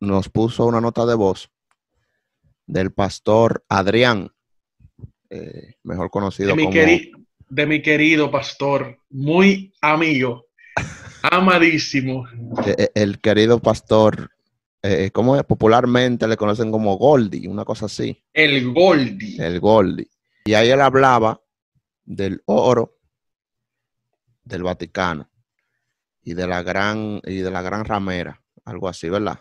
nos puso una nota de voz del pastor Adrián, eh, mejor conocido de mi, como queri- de mi querido pastor, muy amigo, amadísimo. eh, el querido pastor, eh, ¿cómo es? Popularmente le conocen como Goldie, una cosa así, El Goldie. el Goldie. Y ahí él hablaba del oro del Vaticano y de la gran y de la gran ramera, algo así, ¿verdad?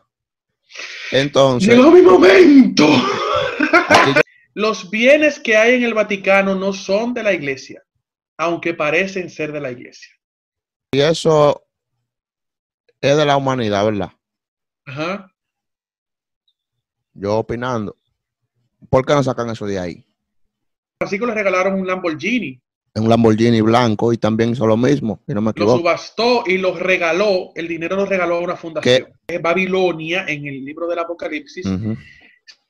Entonces, Llegó mi momento. yo- Los bienes que hay en el Vaticano no son de la iglesia, aunque parecen ser de la iglesia. y eso es de la humanidad, ¿verdad? Ajá. Yo opinando. ¿Por qué no sacan eso de ahí? Francisco le regalaron un Lamborghini. Un Lamborghini blanco y también hizo lo mismo, si no me Lo subastó y lo regaló. El dinero lo regaló a una fundación. Eh, Babilonia, en el libro del Apocalipsis,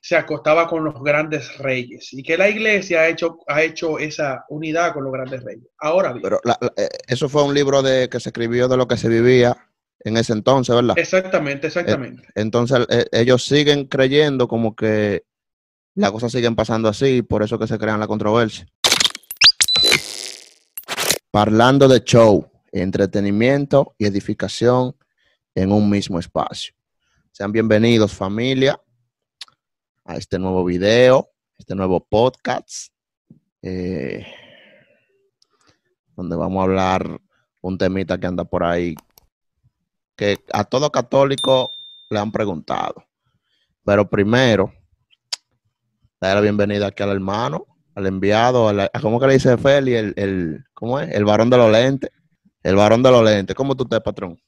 se acostaba con los grandes reyes. Y que la iglesia ha hecho, ha hecho esa unidad con los grandes reyes. Ahora bien, Pero la- la- eh, eso fue un libro de que se escribió de lo que se vivía en ese entonces, ¿verdad? exactamente, exactamente. Entonces eh, ellos siguen creyendo como que las cosas siguen pasando así, por eso que se crean la controversia. Parlando de show, entretenimiento y edificación en un mismo espacio. Sean bienvenidos familia a este nuevo video, este nuevo podcast, eh, donde vamos a hablar un temita que anda por ahí que a todo católico le han preguntado. Pero primero, dar la bienvenida aquí al hermano, al enviado, a la- a ¿cómo que le dice Feli? El, el, ¿Cómo es? El varón de los lentes. El varón de los lentes. ¿Cómo tú estás, patrón?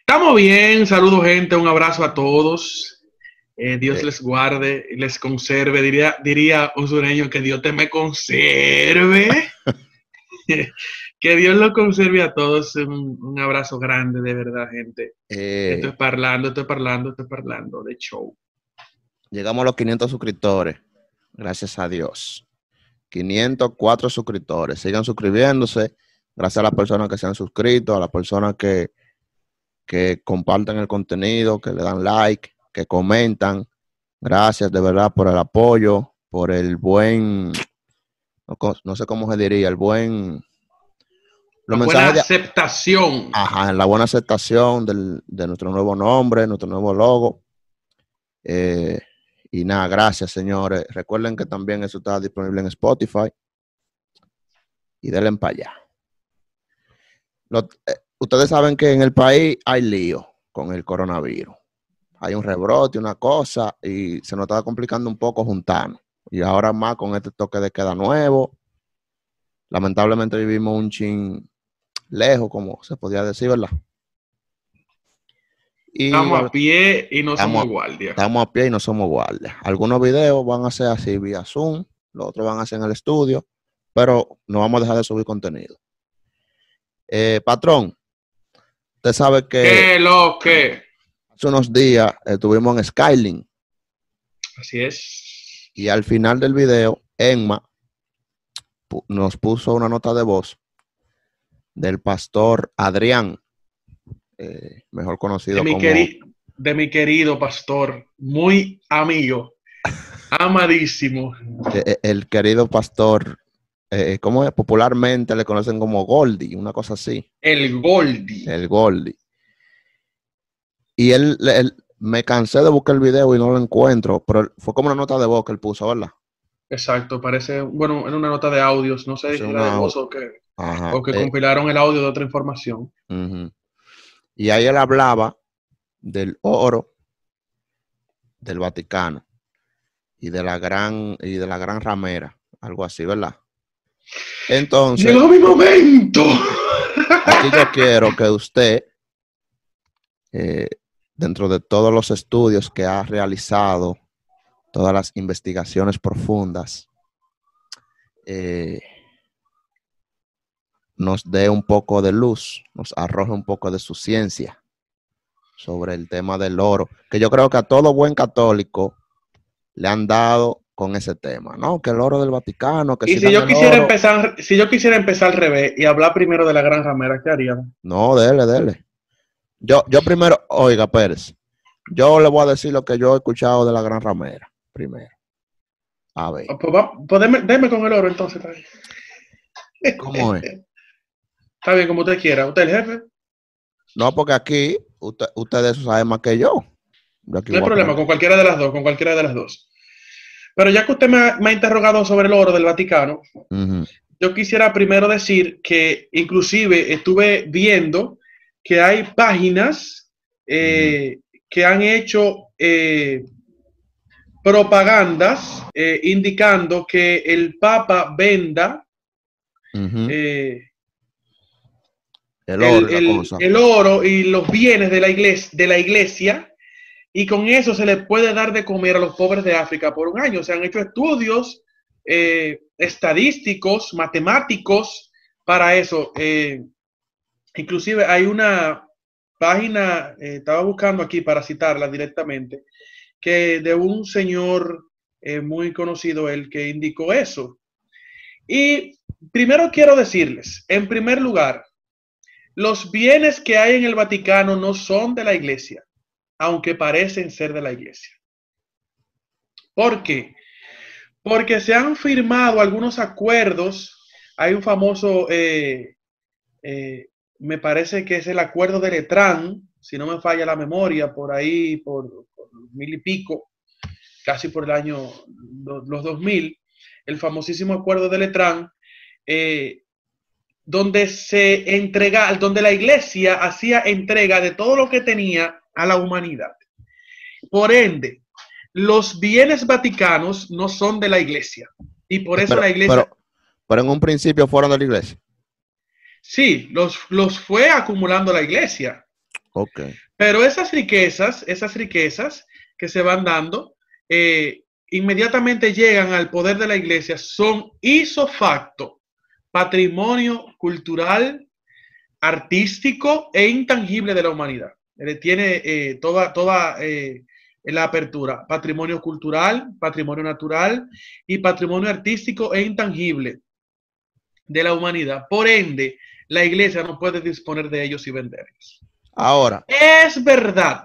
Estamos bien, saludos gente, un abrazo a todos. Eh, Dios les guarde y les conserve. Diría, diría un sureño que Dios te me conserve. que Dios lo conserve a todos. Un, un abrazo grande, de verdad, gente. Eh, Estoy parlando, estoy parlando, estoy parlando de show. llegamos a los 500 suscriptores. Gracias a Dios. 504 suscriptores. Sigan suscribiéndose. Gracias a las personas que se han suscrito, a las personas que, que comparten el contenido, que le dan like, que comentan. Gracias de verdad por el apoyo, por el buen, no, sé cómo se diría, el buen, los Una buena de, aceptación. Ajá, la buena aceptación del- de nuestro nuevo nombre, nuestro nuevo logo. Eh, y nada, gracias, señores. Recuerden que también eso está disponible en Spotify. Y denle para allá. Eh, ustedes saben que en el país hay lío con el coronavirus. Hay un rebrote, una cosa, y se nos está complicando un poco juntarnos. Y ahora más con este toque de queda nuevo. Lamentablemente vivimos un chin lejos, como se podía decir, ¿verdad? Y Estamos a pie y no Estamos- somos guardia. estamos a pie y no somos guardias. Algunos videos van a ser así vía Zoom, los otros van a ser en el estudio, pero no vamos a dejar de subir contenido. Eh, patrón, usted sabe que ¿Qué lo que? hace unos días estuvimos en Skylink Así es. y al final del video, Emma nos puso una nota de voz del pastor Adrián, eh, mejor conocido de mi, como queri- de mi querido pastor, muy amigo, amadísimo. eh, eh, el querido pastor, eh, ¿cómo es? Popularmente le conocen como Goldie, una cosa así, El Goldie. el Goldie. Y él, él- me cansé de buscar el video y no lo encuentro, pero fue como una nota de voz que él puso, ¿verdad? Exacto, parece, bueno, en una nota de audios, no sé si era de voz o que, Ajá. o que eh, compilaron el audio de otra información. Y ahí él hablaba del oro del Vaticano y de la gran y de la gran ramera, algo así, ¿verdad? Entonces, Llegó mi momento. aquí yo quiero que usted, eh, dentro de todos los estudios que ha realizado, todas las investigaciones profundas, eh, nos dé un poco de luz, nos arroje un poco de su ciencia sobre el tema del oro, que yo creo que a todo buen católico le han dado con ese tema, ¿no? Que el oro del Vaticano, que Y si yo quisiera oro- empezar, si yo quisiera empezar al revés y hablar primero de la gran ramera, ¿qué haríamos? No, dele, dele. Yo, yo primero, oiga, Pérez, Yo le voy a decir lo que yo he escuchado de la Gran Ramera, primero. A ver. Ah, Pues, va- pues deme, deme con el oro entonces. ¿Cómo es? Está bien, como usted quiera. ¿Usted es el jefe? No, porque aquí usted, usted de eso sabe más que yo. No hay problema, con cualquiera de las dos, con cualquiera de las dos. Pero ya que usted me ha, me ha interrogado sobre el oro del Vaticano, yo quisiera primero decir que inclusive estuve viendo que hay páginas eh, que han hecho eh, propagandas eh, indicando que el Papa venda el oro, el, y la el- cosa. el oro y los bienes de la, iglesia, de la iglesia y con eso se le puede dar de comer a los pobres de África por un año. Se han hecho estudios eh, estadísticos, matemáticos para eso. Eh, inclusive hay una página, eh, estaba buscando aquí para citarla directamente, que de un señor eh, muy conocido, el que indicó eso. Y primero quiero decirles, en primer lugar, los bienes que hay en el Vaticano no son de la iglesia, aunque parecen ser de la iglesia. ¿Por qué? Porque se han firmado algunos acuerdos. Hay un famoso, eh, eh, me parece que es el acuerdo de Letrán, si no me falla la memoria, por ahí, por, mil y pico, casi por el año, los 2000, el famosísimo acuerdo de Letrán, eh, donde se entrega, donde la iglesia hacía entrega de todo lo que tenía a la humanidad. Por ende, los bienes vaticanos no son de la iglesia. Y por eso pero, la iglesia, pero- pero en un principio fueron de la iglesia. sí, los, los fue acumulando la iglesia. Ok. Pero esas riquezas, esas riquezas que se van dando, eh, inmediatamente llegan al poder de la iglesia, son iso facto, patrimonio cultural, artístico e intangible de la humanidad. Eh, Tiene eh, toda, toda eh, la apertura, patrimonio cultural, patrimonio natural y patrimonio artístico e intangible de la humanidad. Por ende, la iglesia no puede disponer de ellos y venderlos. Ahora, Es verdad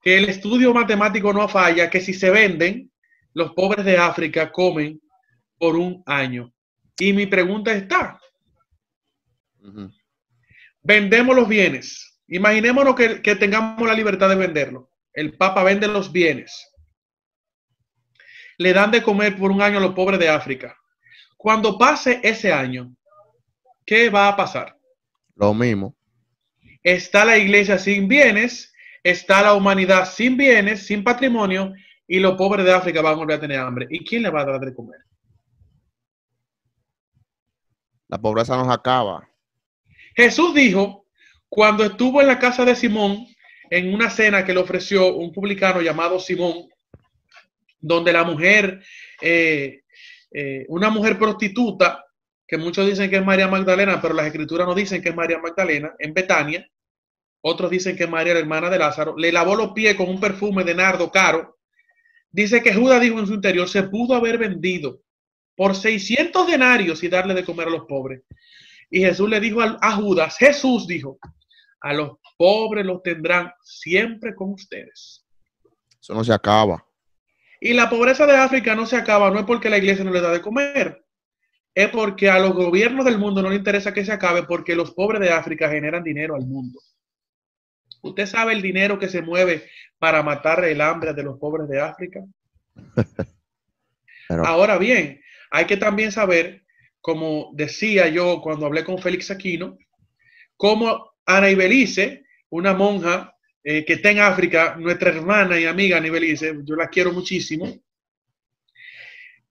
que el estudio matemático no falla, que si se venden, los pobres de África comen por un año. Y mi pregunta está, vendemos los bienes. Imaginémonos que, que tengamos la libertad de venderlo. El Papa vende los bienes. Le dan de comer por un año a los pobres de África. Cuando pase ese año, ¿qué va a pasar? lo mismo. está la iglesia sin bienes, está la humanidad sin bienes, sin patrimonio, y los pobres de África van a volver a tener hambre. ¿Y quién le va a dar de comer? La pobreza nos acaba. Jesús dijo, cuando estuvo en la casa de Simón, en una cena que le ofreció un publicano llamado Simón, donde la mujer, eh, eh, una mujer prostituta, que muchos dicen que es María Magdalena, pero las escrituras no dicen que es María Magdalena, en Betania, otros dicen que es María, la hermana de Lázaro, le lavó los pies con un perfume de nardo caro. Dice que Judas dijo en su interior, se pudo haber vendido por 600 denarios y darle de comer a los pobres. Y Jesús le dijo a, a Judas, Jesús dijo, a los pobres los tendrán siempre con ustedes. Eso no se acaba. Y la pobreza de África no se acaba, no es porque la iglesia no le da de comer, es porque a los gobiernos del mundo no le interesa que se acabe porque los pobres de África generan dinero al mundo. ¿Usted sabe el dinero que se mueve para matar el hambre de los pobres de África? Pero, Ahora bien, hay que también saber, como decía yo cuando hablé con Félix Aquino, cómo Ana Ibelice, una monja eh, que está en África, nuestra hermana y amiga Ana Ibelice, yo la quiero muchísimo,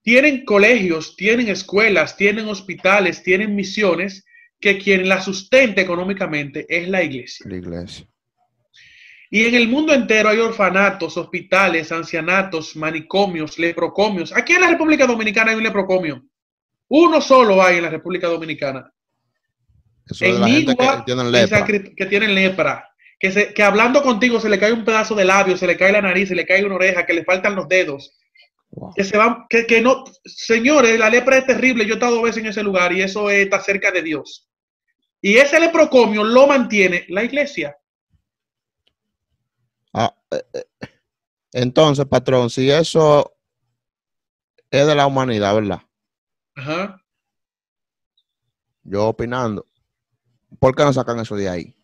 tienen colegios, tienen escuelas, tienen hospitales, tienen misiones, que quien la sustenta económicamente es la iglesia. la iglesia. Y en el mundo entero hay orfanatos, hospitales, ancianatos, manicomios, leprocomios. Aquí en la República Dominicana hay un leprocomio. Uno solo hay en la República Dominicana. Eso es de En la gente que tienen en lepra. Que tienen lepra. Que, se- que hablando contigo se le cae un pedazo de labio, se le cae la nariz, se le cae una oreja, que le faltan los dedos. Wow. Que se van, que, que no, señores, la lepra es terrible. Yo he estado dos veces en ese lugar y eso está cerca de Dios. Y ese leprocomio lo mantiene la iglesia. Ah, eh, eh, entonces, patrón, si eso es de la humanidad, ¿verdad? Ajá. Yo opinando, ¿por qué no sacan eso de ahí?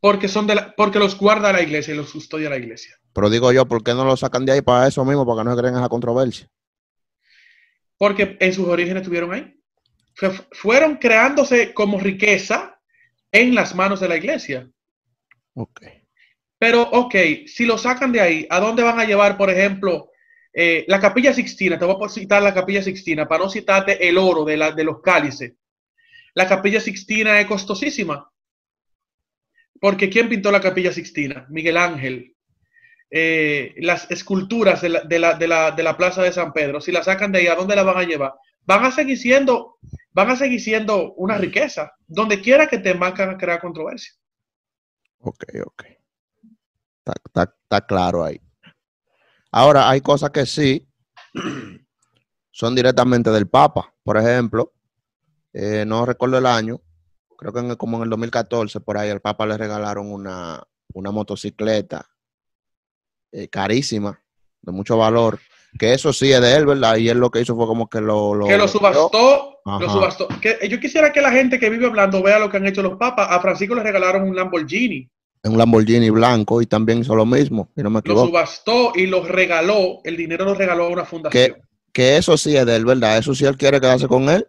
Porque, son de la- porque los guarda la iglesia y los custodia la iglesia. Pero digo yo, ¿por qué no lo sacan de ahí para eso mismo? Para que no se creen esa controversia. Porque en sus orígenes estuvieron ahí. Fue- fueron creándose como riqueza en las manos de la iglesia. Ok. Pero, ok, si lo sacan de ahí, ¿a dónde van a llevar, por ejemplo, eh, la capilla Sixtina? Te voy a citar la capilla Sixtina para no citarte el oro de, los cálices. La capilla Sixtina es costosísima. Porque ¿quién pintó la capilla Sixtina? Miguel Ángel. Eh, las esculturas de la Plaza de San Pedro, si la sacan de ahí, ¿a dónde la van a llevar? Van a seguir siendo, van a seguir siendo una riqueza. Donde quiera que te marcan a crear controversia. Ok, ok. Está, está- está claro ahí. Ahora, hay cosas que sí son directamente del Papa. Por ejemplo, eh, no recuerdo el año, creo que en el- como en el 2014, por ahí, al Papa le regalaron una, una motocicleta eh, carísima, de mucho valor, que eso sí es de él, ¿verdad? Y él lo que hizo fue como que lo... que lo subastó, lo subastó. Que, yo quisiera que la gente que vive hablando vea lo que han hecho los papas. A Francisco le regalaron un Lamborghini, En un Lamborghini blanco y también hizo lo mismo, si no me lo equivoco. subastó y lo regaló, el dinero lo regaló a una fundación. Que eso sí es de él, ¿verdad? Eso sí él quiere quedarse con él.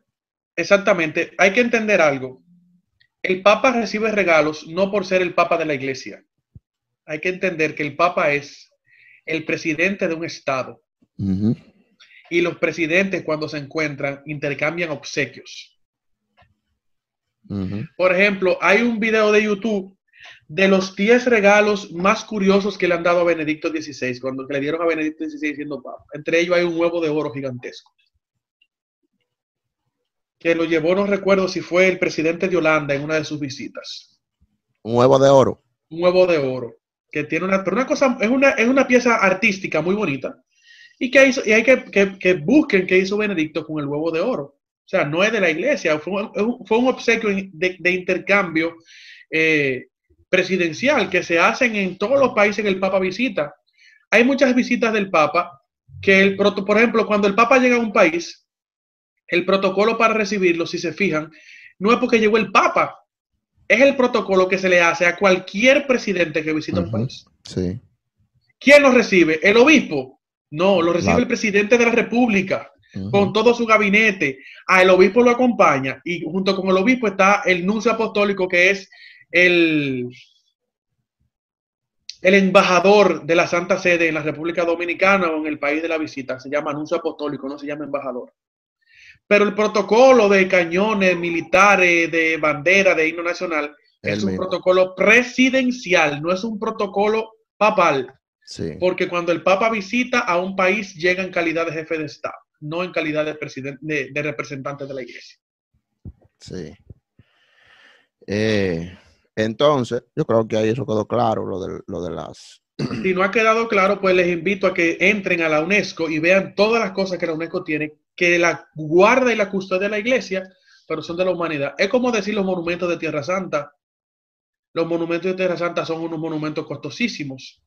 Exactamente, hay que entender algo. El papa recibe regalos no por ser el papa de la iglesia. Hay que entender que el papa es el presidente de un estado y los presidentes cuando se encuentran intercambian obsequios. Por ejemplo, hay un video de YouTube de los 10 regalos más curiosos que le han dado a Benedicto XVI, cuando le dieron a Benedicto XVI siendo papa. Entre ellos hay un huevo de oro gigantesco. Que lo llevó, no recuerdo si fue el presidente de Holanda en una de sus visitas. Un huevo de oro. Un huevo de oro. Que tiene una, pero una cosa, es una, es una pieza artística muy bonita. Y que hizo, y hay que, que, que busquen qué hizo Benedicto con el huevo de oro. O sea, no es de la iglesia, fue, un- fue un obsequio de, de intercambio eh, presidencial que se hacen en todos los países que el Papa visita. Hay muchas visitas del Papa que, el, proto- por ejemplo, cuando el Papa llega a un país, el protocolo para recibirlo, si se fijan, no es porque llegó el Papa, es el protocolo que se le hace a cualquier presidente que visita un país. Sí. ¿Quién lo recibe? ¿El obispo? No, lo recibe el presidente de la República con todo su gabinete. El obispo lo acompaña y junto con el obispo está el nuncio apostólico que es el, el embajador de la Santa Sede en la República Dominicana o en el país de la visita. Se llama nuncio apostólico, no se llama embajador. Pero el protocolo de cañones militares, de bandera, de himno nacional, es un mismo. protocolo presidencial, no es un protocolo papal. Sí. Porque cuando el Papa visita a un país, llega en calidad de jefe de Estado, no en calidad de, presidente, de, de representante de la iglesia. Sí. Eh, entonces, yo creo que ahí eso quedó claro, lo de, lo de las... Si no ha quedado claro, pues les invito a que entren a la UNESCO y vean todas las cosas que la UNESCO tiene, que la guarda y la custodia de la iglesia, pero son de la humanidad. Es como decir los monumentos de Tierra Santa. Los monumentos de Tierra Santa son unos monumentos costosísimos.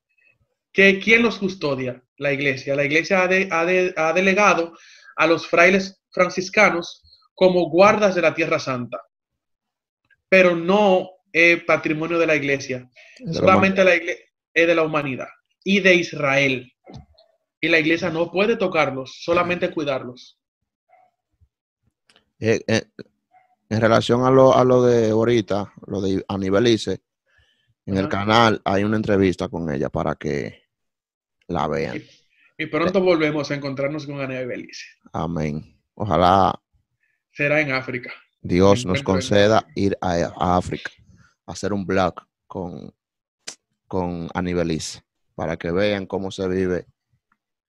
¿Que, ¿Quién los custodia? La iglesia. La iglesia ha, ha ha delegado a los frailes franciscanos como guardas de la Tierra Santa, pero no es patrimonio de la iglesia. de Solamente la iglesia es de la humanidad y de Israel. Y la iglesia no puede tocarlos, solamente cuidarlos. Eh, eh, en relación a lo, a lo de ahorita, lo de Anibelice, en el canal hay una entrevista con ella para que la vean. Y pronto volvemos a encontrarnos con Ana Belice. Amén. Ojalá Será en África. Dios nos conceda ir a, a África, a hacer un blog con, con para que vean cómo se vive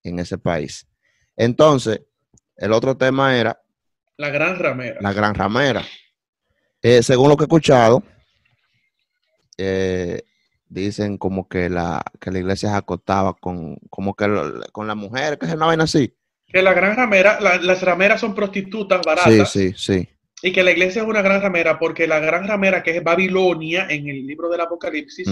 en ese país. Entonces, el otro tema era La gran ramera. la gran ramera. Eh, según lo que he escuchado, eh, dicen como que la, que la iglesia se acostaba con, como que lo- con la mujer, que es una vaina así. Que la gran ramera, la- las rameras son prostitutas Sí, baratas. sí, sí. Y que la iglesia es una gran ramera porque la gran ramera, que es Babilonia en el libro del Apocalipsis,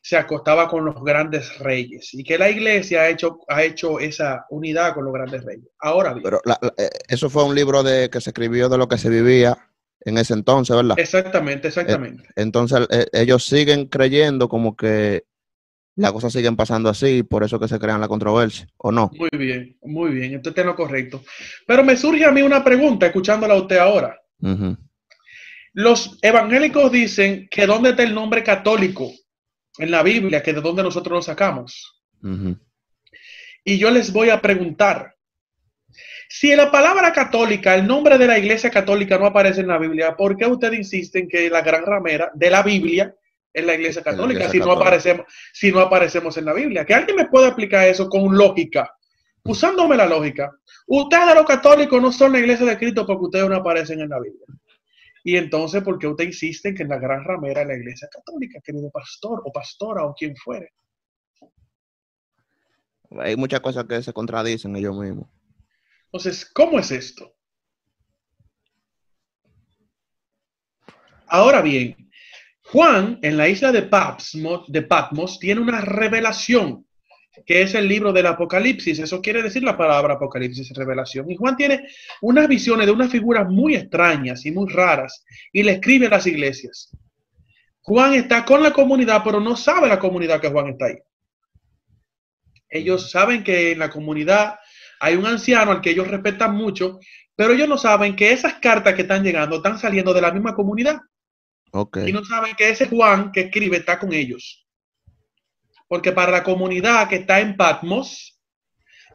se acostaba con los grandes reyes y que la iglesia ha hecho, ha hecho esa unidad con los grandes reyes. Ahora bien. Pero eh, eso fue un libro de que se escribió de lo que se vivía en ese entonces, ¿verdad? Exactamente, exactamente. Eh, entonces eh, ellos siguen creyendo como que las cosas siguen pasando así, por eso que se crean la controversia, ¿o no? Muy bien, muy bien, entonces es lo correcto. Pero me surge a mí una pregunta, escuchándola a usted ahora. Los evangélicos dicen que dónde está el nombre católico en la Biblia, que de dónde nosotros lo sacamos. Y yo les voy a preguntar, si en la palabra católica, el nombre de la iglesia católica no aparece en la Biblia, ¿por qué ustedes insisten que la gran ramera de la Biblia es la iglesia católica, si, No aparecemos, si no aparecemos en la Biblia? Que alguien me pueda explicar eso con lógica, usándome la lógica. Ustedes los católicos no son la iglesia de Cristo porque ustedes no aparecen en la Biblia. Y entonces, ¿por qué usted insiste que en la gran ramera es la iglesia católica, querido pastor o pastora o quien fuere? Hay muchas cosas que se contradicen ellos mismos. Entonces, ¿cómo es esto? Ahora bien, Juan en la isla de Patmos, tiene una revelación que es el libro del Apocalipsis. Eso quiere decir la palabra Apocalipsis, revelación. Y Juan tiene unas visiones de unas figuras muy extrañas y muy raras y le escribe a las iglesias. Juan está con la comunidad, pero no sabe la comunidad que Juan está ahí. Ellos saben que en la comunidad hay un anciano al que ellos respetan mucho, pero ellos no saben que esas cartas que están llegando están saliendo de la misma comunidad. Y no saben que ese Juan que escribe está con ellos. Porque para la comunidad que está en Patmos,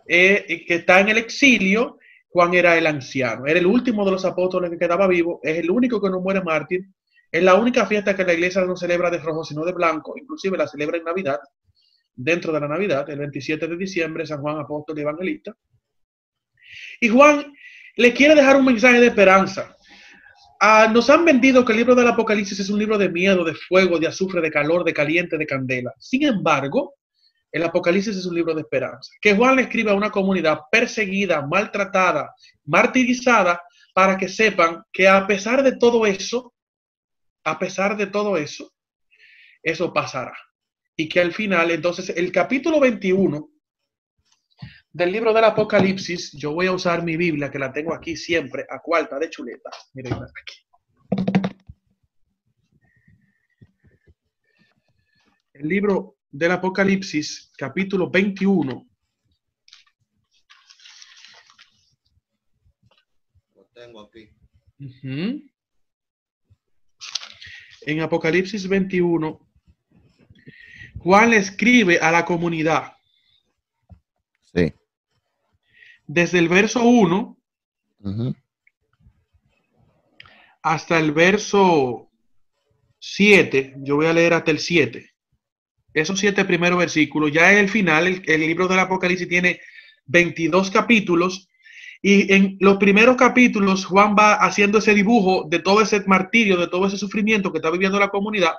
eh, que está en el exilio, Juan era el anciano, era el último de los apóstoles que quedaba vivo, es el único que no muere mártir, es la única fiesta que la iglesia no celebra de rojo, sino de blanco, inclusive la celebra en Navidad, dentro de la Navidad, el 27 de diciembre, San Juan Apóstol Evangelista. Y Juan le quiere dejar un mensaje de esperanza. Ah, nos han vendido que el libro del Apocalipsis es un libro de miedo, de fuego, de azufre, de calor, de caliente, de candela. Sin embargo, el Apocalipsis es un libro de esperanza. Que Juan le escribe a una comunidad perseguida, maltratada, martirizada, para que sepan que a pesar de todo eso, a pesar de todo eso, eso pasará. Y que al final, entonces, el capítulo 21 del libro del Apocalipsis, yo voy a usar mi Biblia, que la tengo aquí siempre, a cuarta de chuleta. Miren aquí. El libro del Apocalipsis, capítulo 21. Lo tengo aquí. En Apocalipsis 21, Juan le escribe a la comunidad. Sí desde el verso 1 hasta el verso 7, yo voy a leer hasta el 7. Esos siete primeros versículos, ya en el final, el, libro del Apocalipsis tiene 22 capítulos y en los primeros capítulos Juan va haciendo ese dibujo de todo ese martirio, de todo ese sufrimiento que está viviendo la comunidad.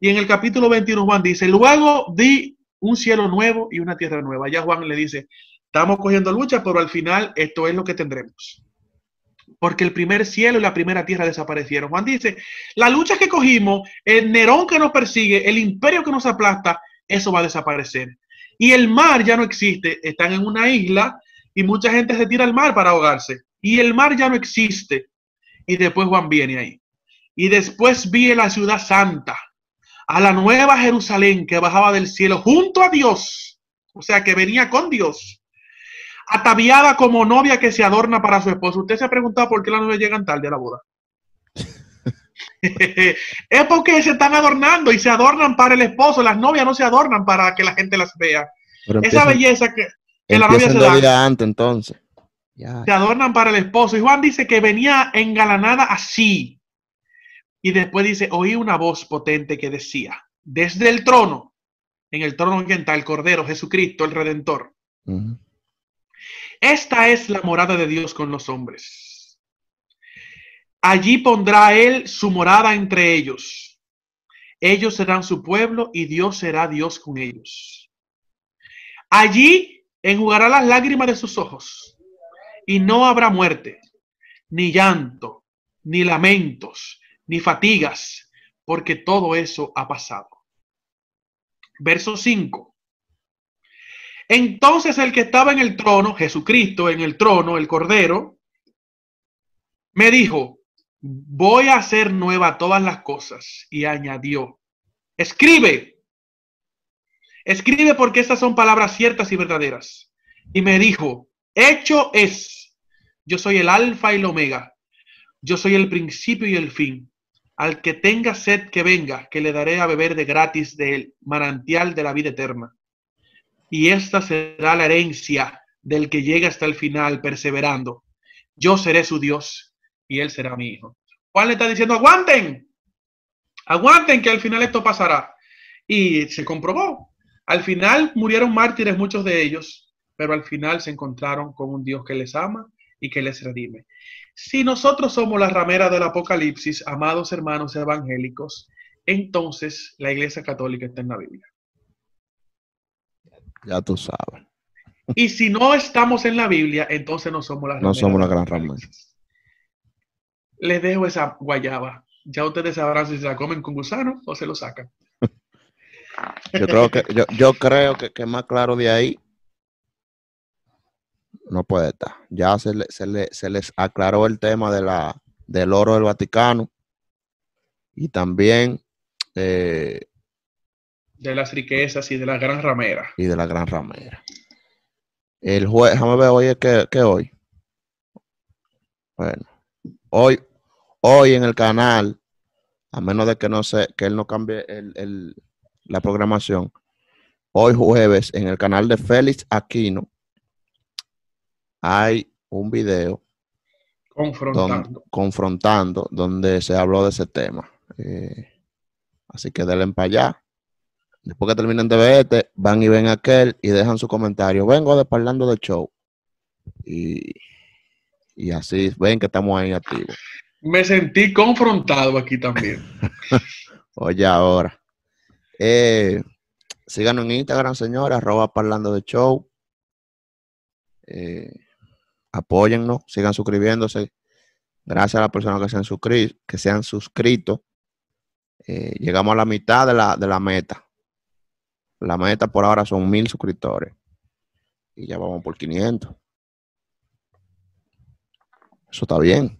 Y en el capítulo 21 Juan dice, luego di un cielo nuevo y una tierra nueva. Ya Juan le dice, Estamos cogiendo lucha, pero al final esto es lo que tendremos. Porque el primer cielo y la primera tierra desaparecieron. Juan dice, la lucha que cogimos, el Nerón que nos persigue, el imperio que nos aplasta, eso va a desaparecer. Y el mar ya no existe. Están en una isla y mucha gente se tira al mar para ahogarse. Y el mar ya no existe. Y después Juan viene ahí. Y después vi la ciudad santa, a la nueva Jerusalén que bajaba del cielo junto a Dios. O sea, que venía con Dios ataviada como novia que se adorna para su esposo. ¿Usted se ha preguntado por qué las novias llegan tarde a la boda? es porque se están adornando y se adornan para el esposo. Las novias no se adornan para que la gente las vea. Esa belleza que, la novia se da. antes, entonces. Se adornan para el esposo. Y Juan dice que venía engalanada así. Y después dice, oí una voz potente que decía, desde el trono, en el trono en está el Cordero, Jesucristo, el Redentor. Esta es la morada de Dios con los hombres. Allí pondrá Él su morada entre ellos. Ellos serán su pueblo y Dios será Dios con ellos. Allí enjugará las lágrimas de sus ojos y no habrá muerte, ni llanto, ni lamentos, ni fatigas, porque todo eso ha pasado. Verso 5. Entonces el que estaba en el trono, Jesucristo en el trono, el Cordero, me dijo, voy a hacer nueva todas las cosas. Y añadió, escribe, escribe porque estas son palabras ciertas y verdaderas. Y me dijo, hecho es, yo soy el alfa y el omega, yo soy el principio y el fin. Al que tenga sed que venga, que le daré a beber de gratis del manantial de la vida eterna. Y esta será la herencia del que llega hasta el final perseverando. Yo seré su Dios y él será mi hijo. Juan le está diciendo, aguanten, aguanten que al final esto pasará. Y se comprobó. Al final murieron mártires muchos de ellos, pero al final se encontraron con un Dios que les ama y que les redime. Si nosotros somos la ramera del Apocalipsis, amados hermanos evangélicos, entonces la Iglesia Católica está en la Biblia. Ya tú sabes. Y si no estamos en la Biblia, entonces no somos la No somos la gran ramera. Les dejo esa guayaba. Ya ustedes sabrán si se la comen con gusano o se lo sacan. Yo creo que, yo, yo creo que, que más claro de ahí no puede estar. Ya se, le, se, le, se, les aclaró el tema de la, del oro del Vaticano y también eh, de las riquezas y de la gran ramera. Y de la gran ramera. El juez, déjame ver hoy que, que hoy. Bueno, hoy, hoy en el canal, a menos de que no se, que él no cambie el, el, la programación, hoy jueves en el canal de Félix Aquino hay un video confrontando. Donde, confrontando donde se habló de ese tema. Eh, así que denle para allá. Después que terminen de ver este, van y ven aquel y dejan su comentario. Vengo de parlando del show. Y, y así ven que estamos ahí activos. Me sentí confrontado aquí también. Oye, ahora. Eh, síganos en Instagram, señores, arroba parlando de show. Eh, apóyennos, sigan suscribiéndose. Gracias a las personas que se han, suscrito, que se han suscrito. Eh, llegamos a la mitad de la, de la meta. La meta por ahora son mil suscriptores. Y ya vamos por 500. Eso está bien.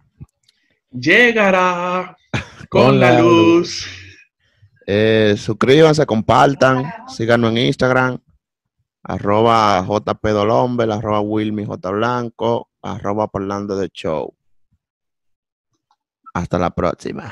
Llegará con, con la, la luz. luz. Eh, suscríbanse, compartan, síganos en Instagram, arroba JP Dolombe, arroba Wilmy J Blanco, arroba Parlando de Show. Hasta la próxima.